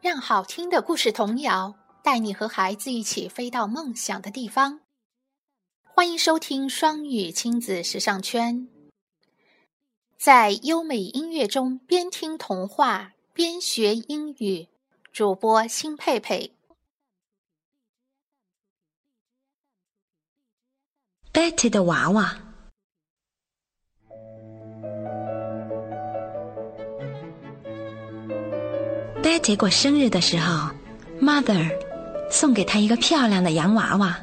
让好听的故事童谣带你和孩子一起飞到梦想的地方。欢迎收听双语亲子时尚圈，在优美音乐中边听童话边学英语。主播辛佩佩。Betty 的娃娃。Betty 过生日的时候，Mother 送给她一个漂亮的洋娃娃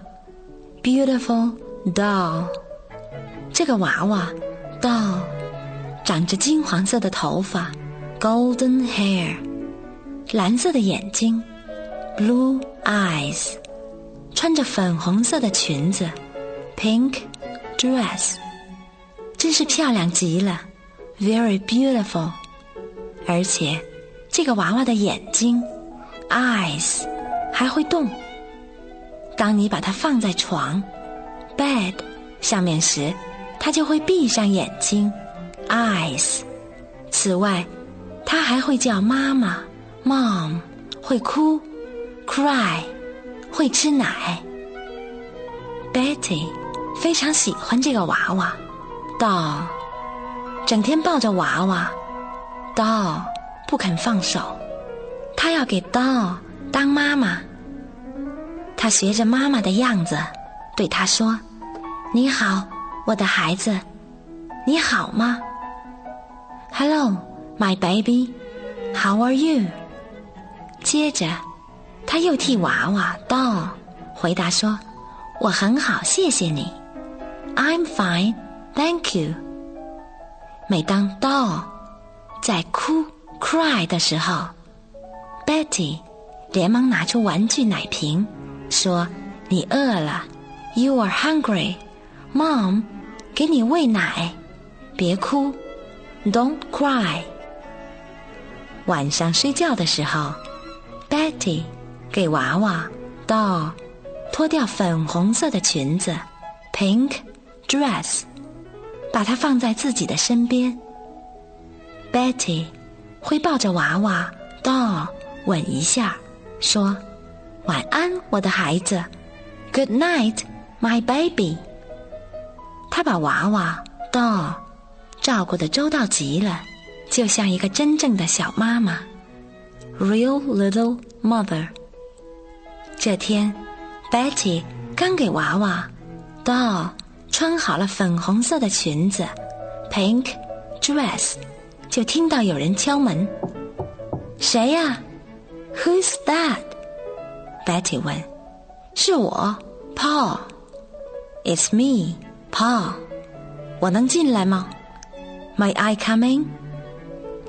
，Beautiful doll。这个娃娃 doll 长着金黄色的头发，Golden hair，蓝色的眼睛，Blue eyes，穿着粉红色的裙子，Pink dress，真是漂亮极了，Very beautiful，而且。这个娃娃的眼睛，eyes，还会动。当你把它放在床，bed 上面时，它就会闭上眼睛，eyes。此外，它还会叫妈妈，mom，会哭，cry，会吃奶。Betty 非常喜欢这个娃娃，doll，整天抱着娃娃，doll。不肯放手，他要给 doll 当妈妈。他学着妈妈的样子，对他说：“你好，我的孩子，你好吗？”“Hello, my baby. How are you？” 接着，他又替娃娃 doll 回答说：“我很好，谢谢你。”“I'm fine, thank you。”每当 doll 在哭。Cry 的时候，Betty 连忙拿出玩具奶瓶，说：“你饿了，You are hungry. Mom，给你喂奶，别哭，Don't cry。”晚上睡觉的时候，Betty 给娃娃 doll 脱掉粉红色的裙子，Pink dress，把它放在自己的身边，Betty。会抱着娃娃 doll 吻一下，说：“晚安，我的孩子，Good night, my baby。”他把娃娃 doll 照顾的周到极了，就像一个真正的小妈妈，real little mother。这天，Betty 刚给娃娃 doll 穿好了粉红色的裙子，pink dress。就听到有人敲门，谁呀？Who's that？Betty 问。是我，Paul。It's me, Paul。我能进来吗？May I come in？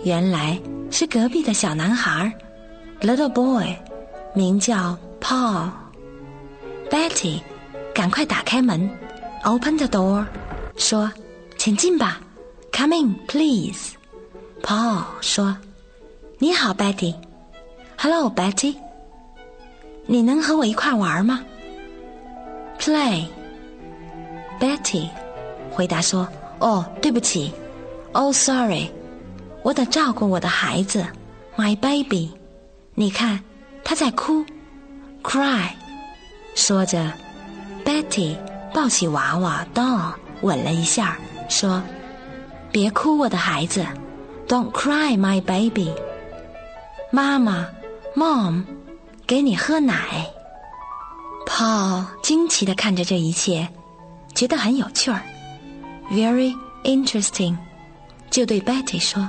原来是隔壁的小男孩，Little boy，名叫 Paul。Betty，赶快打开门，Open the door，说：“请进吧，Come in, please。” Paul 说：“你好，Betty。Hello，Betty。你能和我一块玩吗？Play。Betty 回答说：‘哦，对不起。Oh, sorry。我得照顾我的孩子，My baby。你看，他在哭，Cry。’说着，Betty 抱起娃娃 doll 吻了一下，说：‘别哭，我的孩子。’ Don't cry, my baby。妈妈，Mom，给你喝奶。Paul 惊奇的看着这一切，觉得很有趣儿，very interesting，就对 Betty 说：“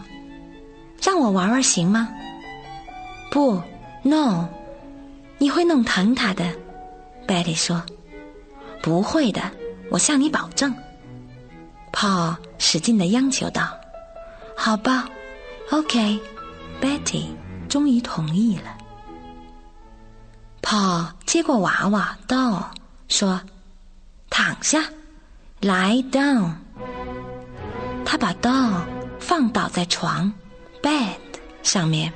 让我玩玩行吗？”不，No，你会弄疼他的。Betty 说：“不会的，我向你保证。”Paul 使劲的央求道。好吧，OK，Betty 终于同意了。Paul 接过娃娃 doll 说：“躺下，lie down。”他把 doll 放倒在床 bed 上面，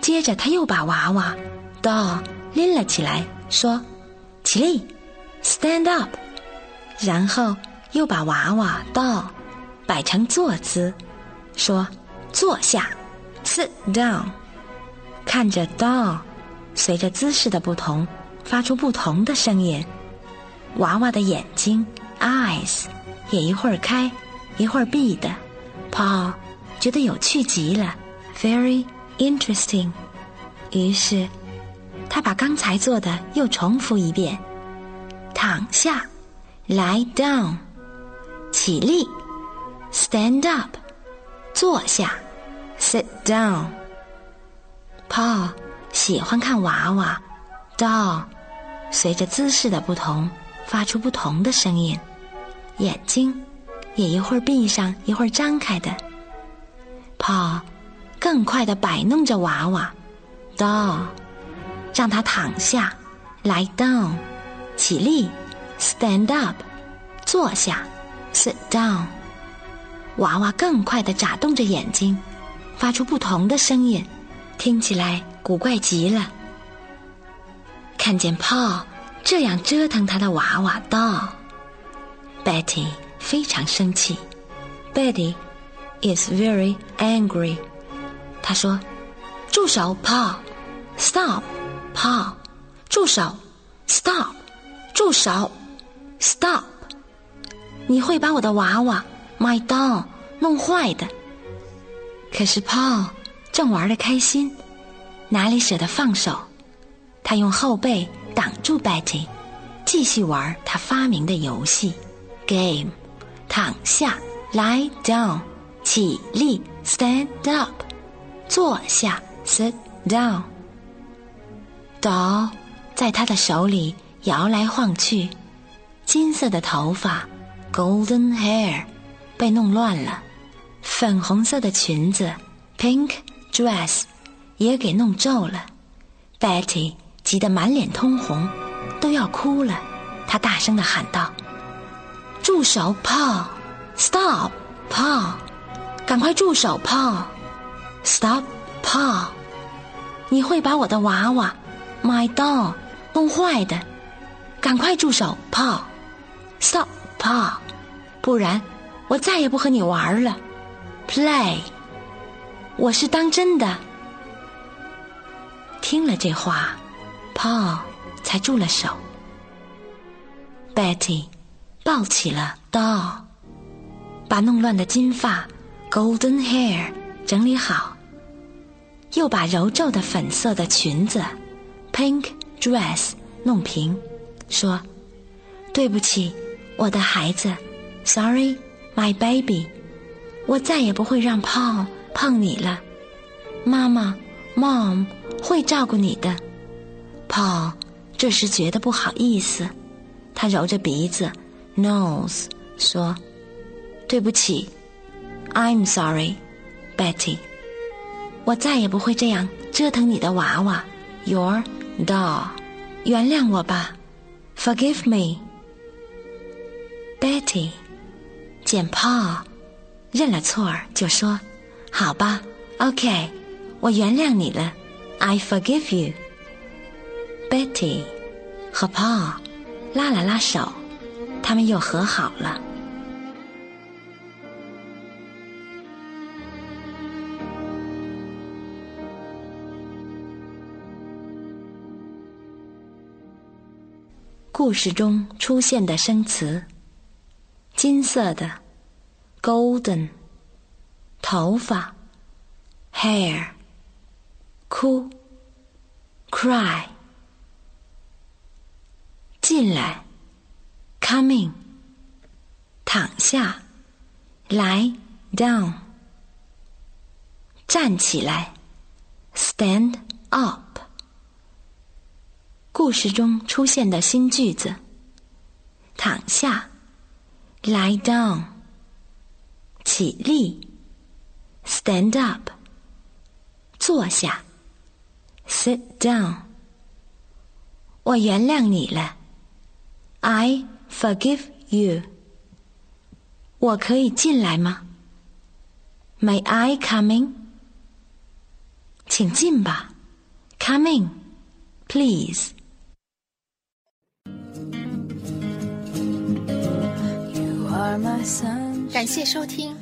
接着他又把娃娃 doll 拎了起来，说：“起立，stand up。”然后又把娃娃 doll 摆成坐姿。说：“坐下，sit down。”看着 doll，随着姿势的不同，发出不同的声音。娃娃的眼睛 eyes 也一会儿开，一会儿闭的。Paul 觉得有趣极了，very interesting。于是他把刚才做的又重复一遍：躺下，lie down；起立，stand up；坐下，sit down。Paul 喜欢看娃娃，doll，随着姿势的不同，发出不同的声音，眼睛也一会儿闭上，一会儿张开的。Paul 更快的摆弄着娃娃，doll，让他躺下，lie down，起立，stand up，坐下，sit down。娃娃更快的眨动着眼睛，发出不同的声音。听起来古怪极了。看见 Paul 这样折腾他的娃娃 doll，Betty 非常生气。Betty is very angry。他说：“住手，Paul！Stop，Paul！住手！Stop！住手！Stop！你会把我的娃娃 my doll 弄坏的。”可是 Paul。正玩得开心，哪里舍得放手？他用后背挡住 Betty，继续玩他发明的游戏 game。躺下，lie down；起立，stand up；坐下，sit down。Doll 在他的手里摇来晃去，金色的头发 （golden hair） 被弄乱了，粉红色的裙子 （pink）。dress 也给弄皱了，Betty 急得满脸通红，都要哭了。她大声的喊道：“住手，Paul！Stop，Paul！赶快住手，Paul！Stop，Paul！你会把我的娃娃，My doll，弄坏的。赶快住手，Paul！Stop，Paul！不然我再也不和你玩了。Play！” 我是当真的。听了这话，Paul 才住了手。Betty 抱起了 Doll，把弄乱的金发 Golden Hair 整理好，又把揉皱的粉色的裙子 Pink Dress 弄平，说：“对不起，我的孩子，Sorry, my baby，我再也不会让 Paul。”碰你了，妈妈，Mom 会照顾你的。Paul 这时觉得不好意思，他揉着鼻子，Nose 说：“对不起，I'm sorry, Betty。我再也不会这样折腾你的娃娃，Your doll。原谅我吧，Forgive me，Betty ”见 Paul 认了错儿，就说。好吧，OK，我原谅你了，I forgive you。Betty 和 Paul 拉了拉手，他们又和好了。故事中出现的生词：金色的，golden。头发，hair，哭，cry，进来，coming，躺下，lie down，站起来，stand up。故事中出现的新句子：躺下，lie down，起立。Stand up，坐下。Sit down，我原谅你了。I forgive you。我可以进来吗？May I come in？请进吧。Come in，please。感谢收听。